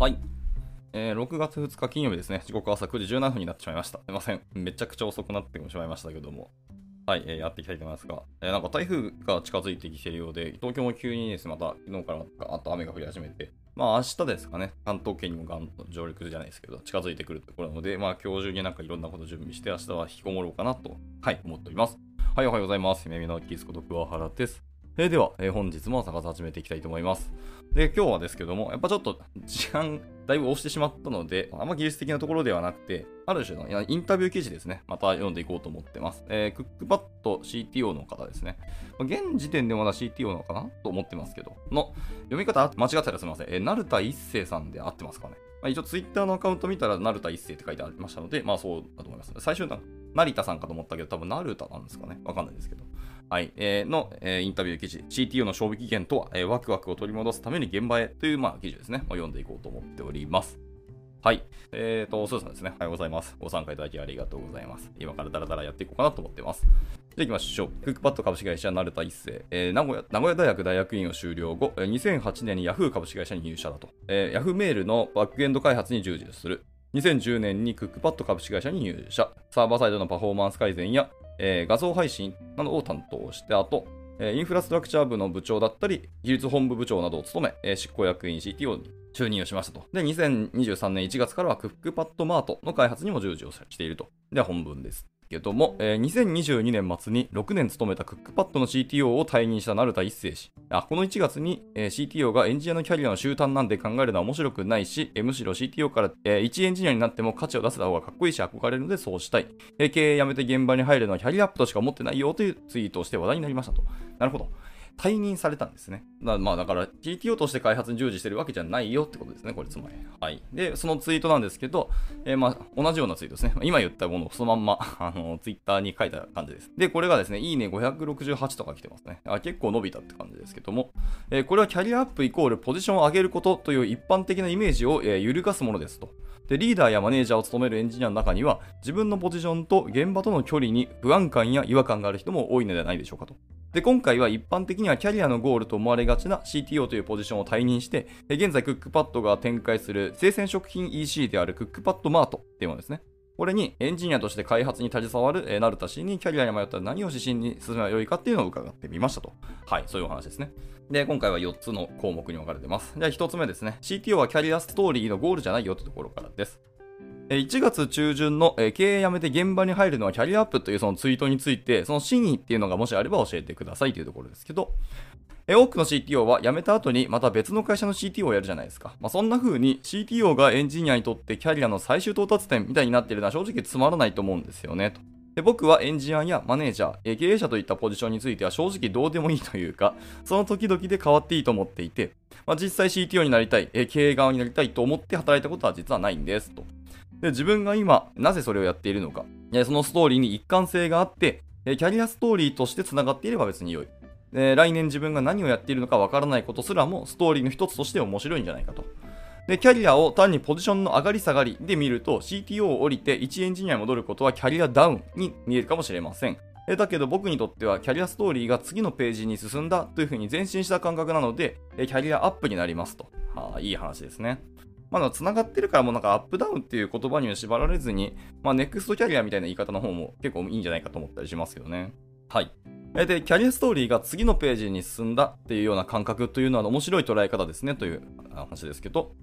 はい。えー6月2日金曜日ですね。時刻朝9時17分になってしまいました。すいません。めちゃくちゃ遅くなってしまいましたけども。はい、えーやっていきたいと思いますが、えーなんか台風が近づいてきているようで、東京も急にです、また昨日からガーッと雨が降り始めて、まあ明日ですかね、関東圏にもガンと上陸じゃないですけど、近づいてくるところなので、まあ今日中になんかいろんなこと準備して、明日は引きこもろうかなと、はい、思っております。はい、おはようございます。夢見のキスこと桑原です。えーでは、えー本日も探し始めていきたいと思います。で、今日はですけども、やっぱちょっと時間だいぶ押してしまったので、あんま技術的なところではなくて、ある種のインタビュー記事ですね、また読んでいこうと思ってます。えークックパッド CTO の方ですね。ま現時点でまだ CTO のかなと思ってますけど、の読み方間違ってたらすみません。えー、成田一世さんで合ってますかね。まあ、一応ツイッターのアカウント見たら、成田一世って書いてありましたので、まあそうだと思います。最初な、成田さんかと思ったけど、多分成田なんですかね。わかんないですけど。はい、えーの、えーインタビュー記事、CTO の賞味期限とは、えーワクワクを取り戻すために現場へという、まあ、記事ですね、を読んでいこうと思っております。はい。えーと、スーさんですね。おはようございます。ご参加いただきありがとうございます。今からダラダラやっていこうかなと思ってます。じゃあ行きましょう。クックパッド株式会社成田一世、えー名古屋、名古屋大学大学院を修了後、2008年に Yahoo 株式会社に入社だと。えー Yahoo メールのバックエンド開発に従事する。2010年にクックパッド株式会社に入社。サーバーサイドのパフォーマンス改善や、えー画像配信などを担当して、あと、えーインフラストラクチャー部の部長だったり、技術本部部長などを務め、えー執行役員 CTO に就任をしましたと。で、2023年1月からはクックパッドマートの開発にも従事をしていると。では本文です。けども、えー2022年末に6年勤めたクックパッドの CTO を退任した成田一世氏。あ、この1月に、えー CTO がエンジニアのキャリアの終端なんて考えるのは面白くないし、えーむしろ CTO から、えー一エンジニアになっても価値を出せた方がかっこいいし憧れるのでそうしたい。えー経営辞めて現場に入るのはキャリアアップとしか思ってないよというツイートをして話題になりましたと。なるほど。退任されたんですね。だまあだから CTO として開発に従事してるわけじゃないよってことですね、これつまり。はい。で、そのツイートなんですけど、えーまあ同じようなツイートですね。今言ったものをそのまんま、あの、ツイッターに書いた感じです。で、これがですね、いいね568とか来てますね。あ結構伸びたって感じですけども、えーこれはキャリアアップイコールポジションを上げることという一般的なイメージを、えー揺るがすものですと。で、リーダーやマネージャーを務めるエンジニアの中には、自分のポジションと現場との距離に不安感や違和感がある人も多いのではないでしょうかと。で、今回は一般的にはキャリアのゴールと思われがちな CTO というポジションを退任して、現在クックパッドが展開する生鮮食品 EC であるクックパッドマートっていうものですね。これにエンジニアとして開発に携わる、えー、成田氏にキャリアに迷ったら何を指針に進めばよいかっていうのを伺ってみましたと。はい、そういうお話ですね。で、今回は4つの項目に分かれてます。じゃあ1つ目ですね。CTO はキャリアストーリーのゴールじゃないよってところからです。1月中旬の経営辞めて現場に入るのはキャリアアップというそのツイートについて、その真意っていうのがもしあれば教えてくださいというところですけど、多くの CTO は辞めた後にまた別の会社の CTO をやるじゃないですか。まあ、そんな風に CTO がエンジニアにとってキャリアの最終到達点みたいになっているのは正直つまらないと思うんですよね。とで僕はエンジニアやマネージャー、経営者といったポジションについては正直どうでもいいというか、その時々で変わっていいと思っていて、まあ、実際 CTO になりたい、経営側になりたいと思って働いたことは実はないんですと。で自分が今、なぜそれをやっているのか、そのストーリーに一貫性があって、キャリアストーリーとして繋がっていれば別に良い。で来年自分が何をやっているのかわからないことすらもストーリーの一つとして面白いんじゃないかと。で、キャリアを単にポジションの上がり下がりで見ると CTO を降りて1エンジニアに戻ることはキャリアダウンに見えるかもしれません。えだけど僕にとってはキャリアストーリーが次のページに進んだというふうに前進した感覚なので、えキャリアアップになりますと。はあ、いい話ですね。まだ繋がってるからもうなんかアップダウンっていう言葉には縛られずに、まあネクストキャリアみたいな言い方の方も結構いいんじゃないかと思ったりしますけどね。はい。で、キャリアストーリーが次のページに進んだっていうような感覚というのは面白い捉え方ですねという話ですけど、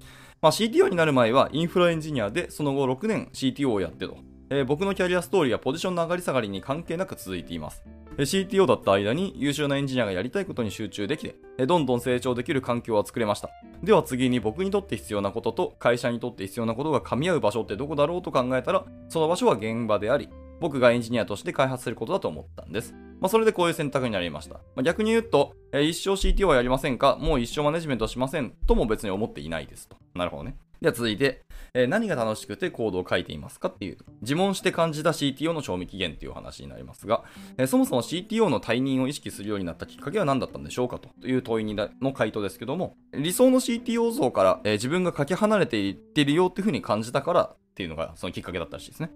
まあ、CTO になる前はインフラエンジニアでその後6年 CTO をやってと、えー僕のキャリアストーリーはポジションの上がり下がりに関係なく続いています。CTO だった間に優秀なエンジニアがやりたいことに集中できて、どんどん成長できる環境は作れました。では次に僕にとって必要なことと会社にとって必要なことが噛み合う場所ってどこだろうと考えたら、その場所は現場であり、僕がエンジニアとして開発することだと思ったんです。まあ、それでこういう選択になりました。まあ、逆に言うと、えー一生 CTO はやりませんか？もう一生マネジメントはしませんとも別に思っていないですと。なるほどね。では続いて、えー何が楽しくてコードを書いていますかっていう、自問して感じた CTO の賞味期限っていう話になりますが、えーそもそも CTO の退任を意識するようになったきっかけは何だったんでしょうかという問いにの回答ですけども、理想の CTO 像から、えー自分がかけ離れていってるよっていうふうに感じたからっていうのがそのきっかけだったらしいですね。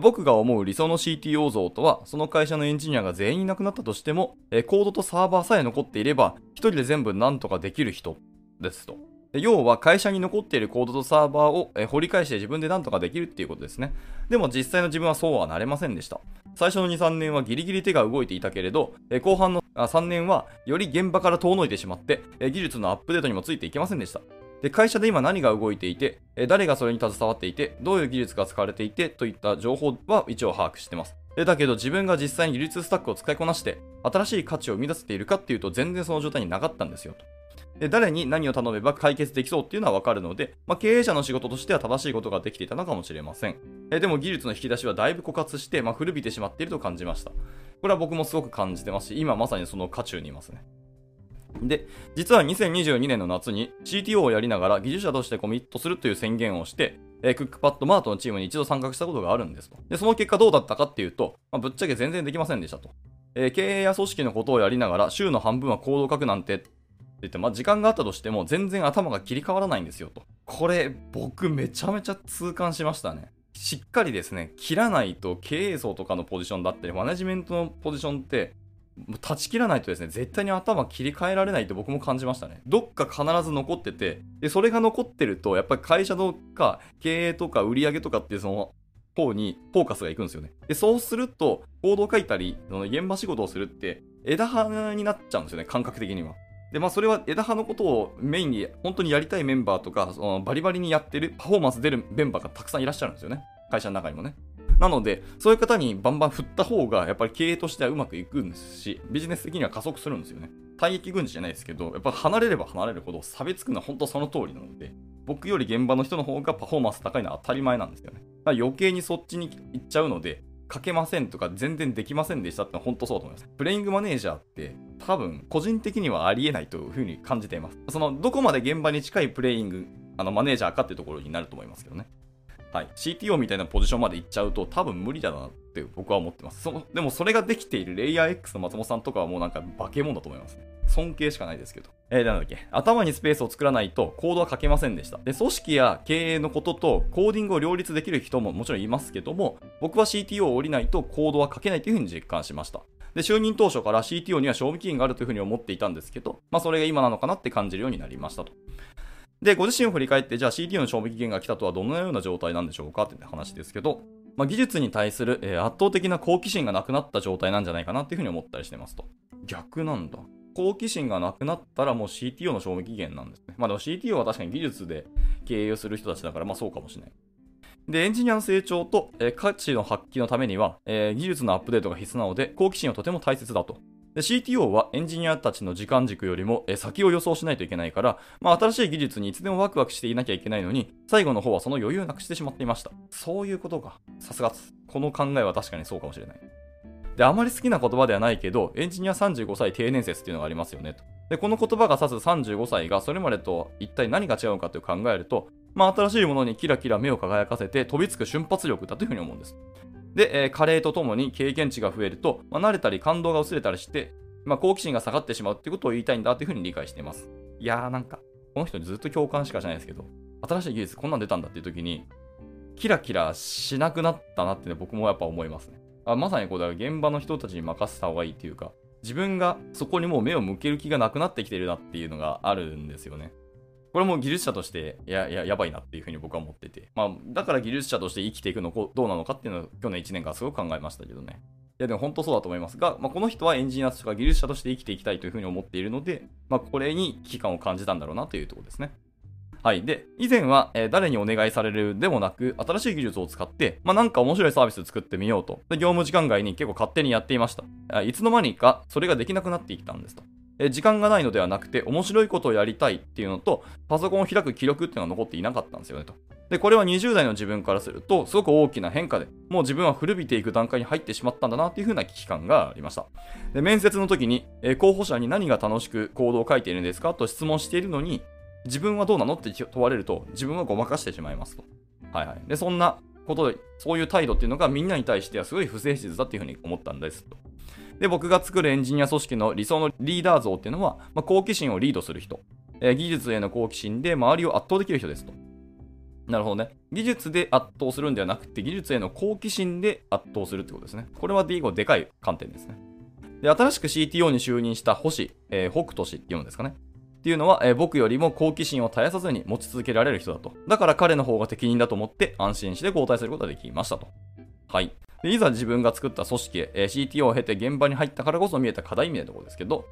僕が思う理想の CTO 像とは、その会社のエンジニアが全員いなくなったとしても、コードとサーバーさえ残っていれば、一人で全部何とかできる人ですと。要は会社に残っているコードとサーバーを掘り返して自分で何とかできるっていうことですね。でも実際の自分はそうはなれませんでした。最初の2、3年はギリギリ手が動いていたけれど、後半のあ3年はより現場から遠のいてしまって、技術のアップデートにもついていけませんでした。で会社で今何が動いていて、誰がそれに携わっていて、どういう技術が使われていてといった情報は一応把握してます。だけど自分が実際に技術スタックを使いこなして、新しい価値を生み出せているかっていうと全然その状態になかったんですよと。で誰に何を頼めば解決できそうっていうのはわかるので、まあ、経営者の仕事としては正しいことができていたのかもしれません。えでも技術の引き出しはだいぶ枯渇して、まあ、古びてしまっていると感じました。これは僕もすごく感じてますし、今まさにその渦中にいますね。で、実は2022年の夏に CTO をやりながら技術者としてコミットするという宣言をして、えクックパッドマートのチームに一度参画したことがあるんですと。で、その結果どうだったかっていうと、まあ、ぶっちゃけ全然できませんでしたと。えー、経営や組織のことをやりながら週の半分はコードを書くなんて言って、まあ、時間があったとしても全然頭が切り替わらないんですよと。これ僕めちゃめちゃ痛感しましたね。しっかりですね、切らないと経営層とかのポジションだったり、マネジメントのポジションってもう断ち切らないとですね、絶対に頭切り替えられないと僕も感じましたね。どっか必ず残ってて、で、それが残ってると、やっぱり会社とか経営とか売り上げとかっていうその方にフォーカスがいくんですよね。で、そうすると、コードを書いたり、その現場仕事をするって、枝葉になっちゃうんですよね、感覚的には。で、まあ、それは枝葉のことをメインに本当にやりたいメンバーとか、そのバリバリにやってる、パフォーマンス出るメンバーがたくさんいらっしゃるんですよね。会社の中にもね。なので、そういう方にバンバン振った方が、やっぱり経営としてはうまくいくんですし、ビジネス的には加速するんですよね。退役軍事じゃないですけど、やっぱ離れれば離れるほど差別くのは本当その通りなので、僕より現場の人の方がパフォーマンス高いのは当たり前なんですよね。だから余計にそっちに行っちゃうので、書けませんとか全然できませんでしたって本当そうだと思います。プレイングマネージャーって多分個人的にはありえないというふうに感じています。そのどこまで現場に近いプレイングあのマネージャーかっていうところになると思いますけどね。はい、CTO みたいなポジションまで行っちゃうと多分無理だなって僕は思ってます。そでもそれができているレイヤー X の松本さんとかはもうなんか化け物だと思いますね。尊敬しかないですけど。えー、なんだっけ。頭にスペースを作らないとコードは書けませんでした。で、組織や経営のこととコーディングを両立できる人ももちろんいますけども、僕は CTO を降りないとコードは書けないというふうに実感しました。で、就任当初から CTO には賞味期限があるというふうに思っていたんですけど、まあそれが今なのかなって感じるようになりましたと。で、ご自身を振り返って、じゃあ CTO の賞味期限が来たとはどのような状態なんでしょうかって話ですけど、まあ、技術に対する、えー、圧倒的な好奇心がなくなった状態なんじゃないかなっていうふうに思ったりしてますと。逆なんだ。好奇心がなくなったらもう CTO の賞味期限なんですね。まあでも CTO は確かに技術で経営をする人たちだから、まあそうかもしれない。で、エンジニアの成長と、えー、価値の発揮のためには、えー、技術のアップデートが必須なので、好奇心はとても大切だと。CTO はエンジニアたちの時間軸よりも先を予想しないといけないから、まあ、新しい技術にいつでもワクワクしていなきゃいけないのに、最後の方はその余裕なくしてしまっていました。そういうことか。さすがこの考えは確かにそうかもしれない。で、あまり好きな言葉ではないけど、エンジニア35歳定年説っていうのがありますよねと。で、この言葉が指す35歳がそれまでと一体何が違うかという考えると、まあ、新しいものにキラキラ目を輝かせて飛びつく瞬発力だというふうに思うんです。で、えー、加齢とともに経験値が増えると、まあ、慣れたり感動が薄れたりして、まあ、好奇心が下がってしまうってことを言いたいんだというふうに理解しています。いやーなんか、この人にずっと共感しかしないですけど、新しい技術こんなん出たんだっていう時に、キラキラしなくなったなって、ね、僕もやっぱ思いますね。あまさにこうだ現場の人たちに任せた方がいいっていうか、自分がそこにもう目を向ける気がなくなってきてるなっていうのがあるんですよね。これも技術者としてやややばいなっていうふうに僕は思ってて、まあ、だから技術者として生きていくのどうなのかっていうのを去年1年間すごく考えましたけどね。いやでも本当そうだと思いますが、まあ、この人はエンジニアとか技術者として生きていきたいというふうに思っているので、まあ、これに危機感を感じたんだろうなというところですね。はい。で、以前は、えー、誰にお願いされるでもなく、新しい技術を使って、まあ、なんか面白いサービスを作ってみようと。で、業務時間外に結構勝手にやっていました。いつの間にかそれができなくなってきたんですと。え時間がないのではなくて、面白いことをやりたいっていうのと、パソコンを開く記録っていうのが残っていなかったんですよねと。で、これは20代の自分からすると、すごく大きな変化で、もう自分は古びていく段階に入ってしまったんだなっていう風な危機感がありました。で、面接の時に、え候補者に何が楽しく行動を書いているんですかと質問しているのに、自分はどうなのって問われると、自分はごまかしてしまいますと。はいはい。で、そんなことで、そういう態度っていうのがみんなに対してはすごい不誠実だっていう風に思ったんですと。で、僕が作るエンジニア組織の理想のリーダー像っていうのは、まあ、好奇心をリードする人、えー、技術への好奇心で周りを圧倒できる人ですと。なるほどね。技術で圧倒するんではなくて、技術への好奇心で圧倒するってことですね。これは D 語でかい観点ですね。で、新しく CTO に就任した星、えー、北斗氏っていうのですかね。っていうのは、えー僕よりも好奇心を絶やさずに持ち続けられる人だと。だから彼の方が適任だと思って安心して交代することができましたと。はい。でいざ自分が作った組織へ、え CTO を経て現場に入ったからこそ見えた課題みたいなところですけど、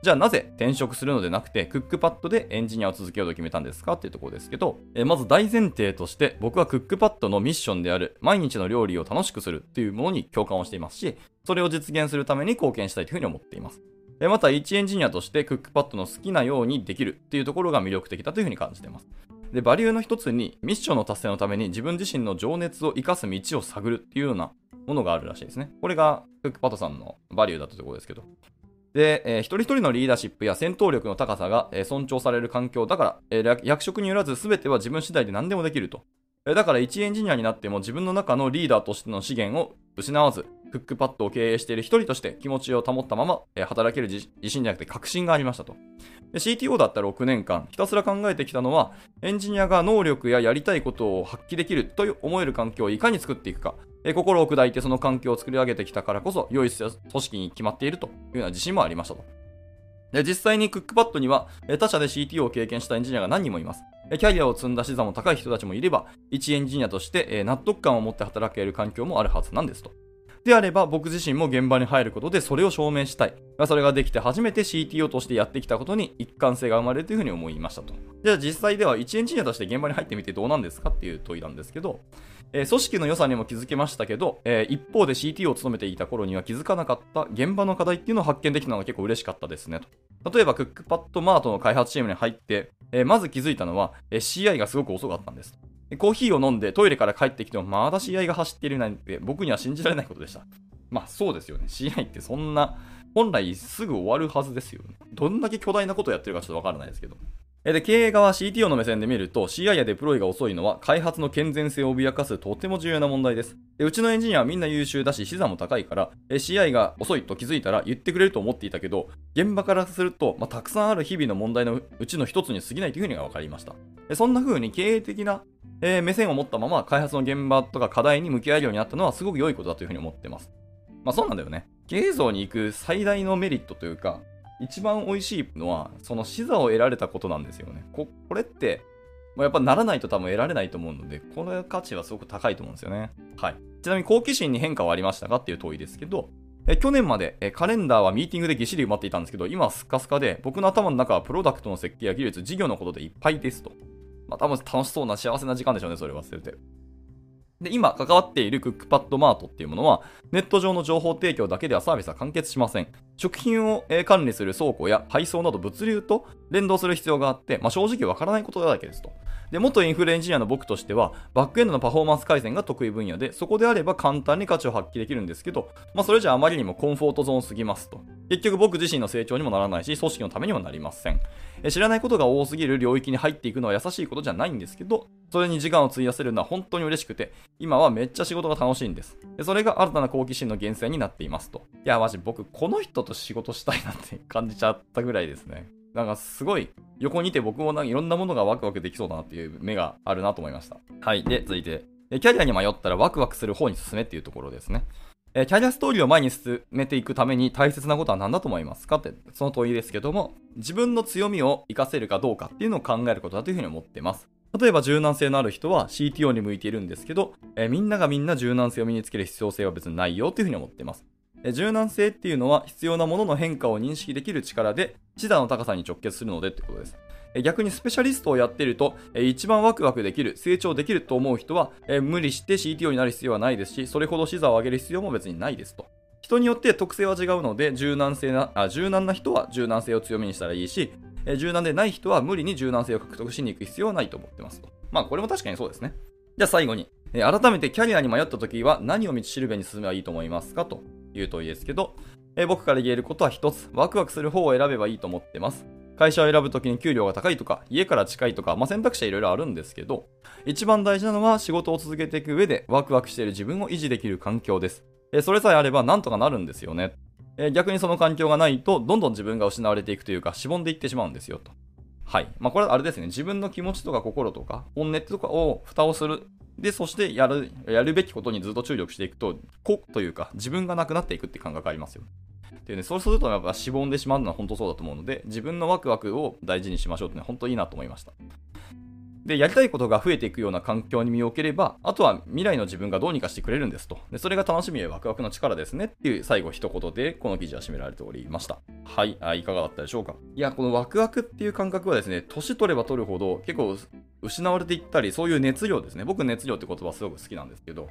じゃあなぜ転職するのでなくてクックパッドでエンジニアを続けようと決めたんですかっていうところですけど、えまず大前提として僕はクックパッドのミッションである毎日の料理を楽しくするっていうものに共感をしていますし、それを実現するために貢献したいというふうに思っています。えーまた一エンジニアとしてクックパッドの好きなようにできるっていうところが魅力的だというふうに感じています。で、バリューの一つにミッションの達成のために自分自身の情熱を生かす道を探るっていうようなものがあるらしいですね。これがクックパッドさんのバリューだったところですけど。で、えー一人一人のリーダーシップや戦闘力の高さが、えー尊重される環境だから、えー役職によらず全ては自分次第で何でもできると。だから一エンジニアになっても自分の中のリーダーとしての資源を失わず、クックパッドを経営している一人として気持ちを保ったまま、働ける自信じゃなくて確信がありましたと。CTO だった6年間、ひたすら考えてきたのは、エンジニアが能力ややりたいことを発揮できると思える環境をいかに作っていくか、心を砕いてその環境を作り上げてきたからこそ、良い組織に決まっているというような自信もありましたと。で実際にクックパッドには、他社で CTO を経験したエンジニアが何人もいます。キャリアを積んだ資産も高い人たちもいれば、一エンジニアとして、納得感を持って働ける環境もあるはずなんですと。であれば、僕自身も現場に入ることでそれを証明したい。それができて初めて CTO としてやってきたことに一貫性が生まれるというふうに思いましたと。じゃあ実際では一エンジニアとして現場に入ってみてどうなんですかっていう問いなんですけど、えー組織の良さにも気づけましたけど、えー一方で CTO を務めていた頃には気づかなかった現場の課題っていうのを発見できたのが結構嬉しかったですねと。例えば、クックパッドマートの開発チームに入って、えーまず気づいたのは、えー CI がすごく遅かったんです。コーヒーを飲んでトイレから帰ってきてもまだ CI が走っているなんて僕には信じられないことでした。まあそうですよね。CI ってそんな、本来すぐ終わるはずですよね。どんだけ巨大なことをやってるかちょっとわからないですけど。で、経営側 CTO の目線で見ると CI やデプロイが遅いのは開発の健全性を脅かすとても重要な問題です。でうちのエンジニアはみんな優秀だし資産も高いから CI が遅いと気づいたら言ってくれると思っていたけど現場からすると、まあ、たくさんある日々の問題のうちの一つに過ぎないというふうにが分かりました。でそんな風に経営的な、えー目線を持ったまま開発の現場とか課題に向き合えるようになったのはすごく良いことだというふうに思ってます。まあそうなんだよね。経営層に行く最大のメリットというか、一番美味しいのは、その視座を得られたことなんですよね。ここれって、やっぱならないと多分得られないと思うので、この価値はすごく高いと思うんですよね。はい。ちなみに好奇心に変化はありましたかっていう問いですけど、え去年までえカレンダーはミーティングでぎっしり埋まっていたんですけど、今はスカスカで、僕の頭の中はプロダクトの設計や技術、事業のことでいっぱいですと。まあ多分楽しそうな幸せな時間でしょうね、それ忘れて。で、今関わっているクックパッドマートっていうものは、ネット上の情報提供だけではサービスは完結しません。食品を管理する倉庫や配送など物流と連動する必要があって、まあ、正直わからないことだらけですと。で、元インフルエンジニアの僕としては、バックエンドのパフォーマンス改善が得意分野で、そこであれば簡単に価値を発揮できるんですけど、まあ、それじゃあまりにもコンフォートゾーンすぎますと。結局僕自身の成長にもならないし、組織のためにもなりません。え知らないことが多すぎる領域に入っていくのは優しいことじゃないんですけど、それに時間を費やせるのは本当に嬉しくて、今はめっちゃ仕事が楽しいんです。でそれが新たな好奇心の源泉になっていますと。いや、マジ僕、この人と仕事したいなって感じちゃったぐらいですね。なんかすごい横にいて僕もなんかいろんなものがワクワクできそうだなっていう目があるなと思いました。はい。で、続いて、キャリアに迷ったらワクワクする方に進めっていうところですね。えキャリアストーリーを前に進めていくために大切なことは何だと思いますか？って、その問いですけども、自分の強みを活かせるかどうかっていうのを考えることだというふうに思ってます。例えば柔軟性のある人は CTO に向いているんですけど、えみんながみんな柔軟性を身につける必要性は別にないよというふうに思ってます。柔軟性っていうのは必要なものの変化を認識できる力で、視座の高さに直結するのでってことです。逆にスペシャリストをやっていると、一番ワクワクできる、成長できると思う人は、無理して CTO になる必要はないですし、それほど視座を上げる必要も別にないですと。人によって特性は違うので、柔軟性な、あ柔軟な人は柔軟性を強みにしたらいいし、柔軟でない人は無理に柔軟性を獲得しに行く必要はないと思ってますと。まあこれも確かにそうですね。じゃあ最後に、改めてキャリアに迷った時は何を道しるべに進めばいいと思いますかという問いですけど、えー僕から言えることは一つ、ワクワクする方を選べばいいと思ってます。会社を選ぶときに給料が高いとか、家から近いとか、まあ、選択肢はいろいろあるんですけど、一番大事なのは仕事を続けていく上でワクワクしている自分を維持できる環境です。えーそれさえあればなんとかなるんですよね。えー逆にその環境がないと、どんどん自分が失われていくというか、しぼんでいってしまうんですよと。はい。まあ、これはあれですね。自分の気持ちとか心とか、本音とかを蓋をする。で、そしてやる、やるべきことにずっと注力していくと、個というか、自分がなくなっていくって感覚ありますよ。っていうね、そうするとやっぱしぼんでしまうのは本当そうだと思うので、自分のワクワクを大事にしましょうってね、本当いいなと思いました。で、やりたいことが増えていくような環境に身を置ければ、あとは未来の自分がどうにかしてくれるんですと。で、それが楽しみやワクワクの力ですねっていう最後一言で、この記事は締められておりました。はい、あいかがだったでしょうか？いや、このワクワクっていう感覚はですね、年取れば取るほど結構失われていったり、そういう熱量ですね。僕熱量って言葉すごく好きなんですけど、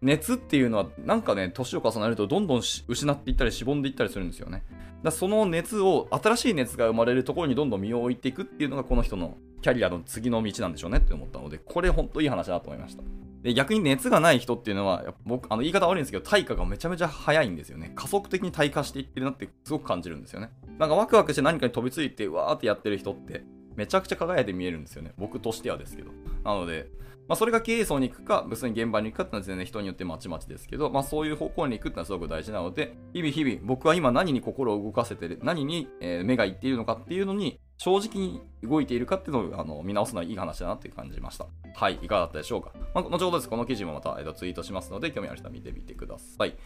熱っていうのはなんかね、年を重ねるとどんどん失っていったりしぼんでいったりするんですよね。だその熱を、新しい熱が生まれるところにどんどん身を置いていくっていうのがこの人のキャリアの次の道なんでしょうねって思ったので、これ本当いい話だなと思いました。で逆に熱がない人っていうのは、僕、あの言い方悪いんですけど、退化がめちゃめちゃ早いんですよね。加速的に退化していってるなってすごく感じるんですよね。なんかワクワクして何かに飛びついて、わーってやってる人って、めちゃくちゃ輝いて見えるんですよね。僕としてはですけど。なので、まあ、それが経営層に行くか、別に現場に行くかっていうのは全然人によってまちまちですけど、まあ、そういう方向に行くっていうのはすごく大事なので、日々日々、僕は今何に心を動かせてる、何に、目がいっているのかっていうのに、正直に動いているかっていうのをあの見直すのはいい話だなって感じました。はい、いかがだったでしょうか。まあ、後ほどです。この記事もまた、えー、とツイートしますので、興味ある人は見てみてください。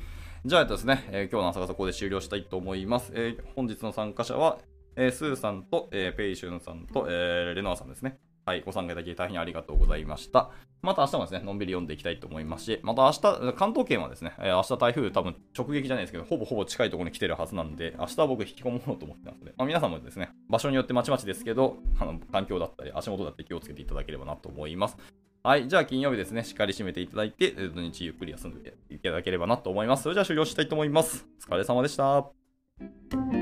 じゃあ、えっとですね、えー、今日の朝がそこで終了したいと思います。えー、本日の参加者は、えー、スーさんと、えー、ペイシュンさんと、えー、レノアさんですね。はい、ご参加いただき大変ありがとうございました。また明日もですね、のんびり読んでいきたいと思いますし、また明日、関東圏はですねえ、明日台風多分直撃じゃないですけど、ほぼほぼ近いところに来てるはずなんで、明日は僕引きこもうと思ってますので、まあ、皆さんもですね、場所によってまちまちですけど、あの環境だったり足元だって気をつけていただければなと思います。はい。じゃあ、金曜日ですね、しっかり締めていただいて、土日ゆっくり休んでいただければなと思います。それじゃあ、終了したいと思います。お疲れ様でした。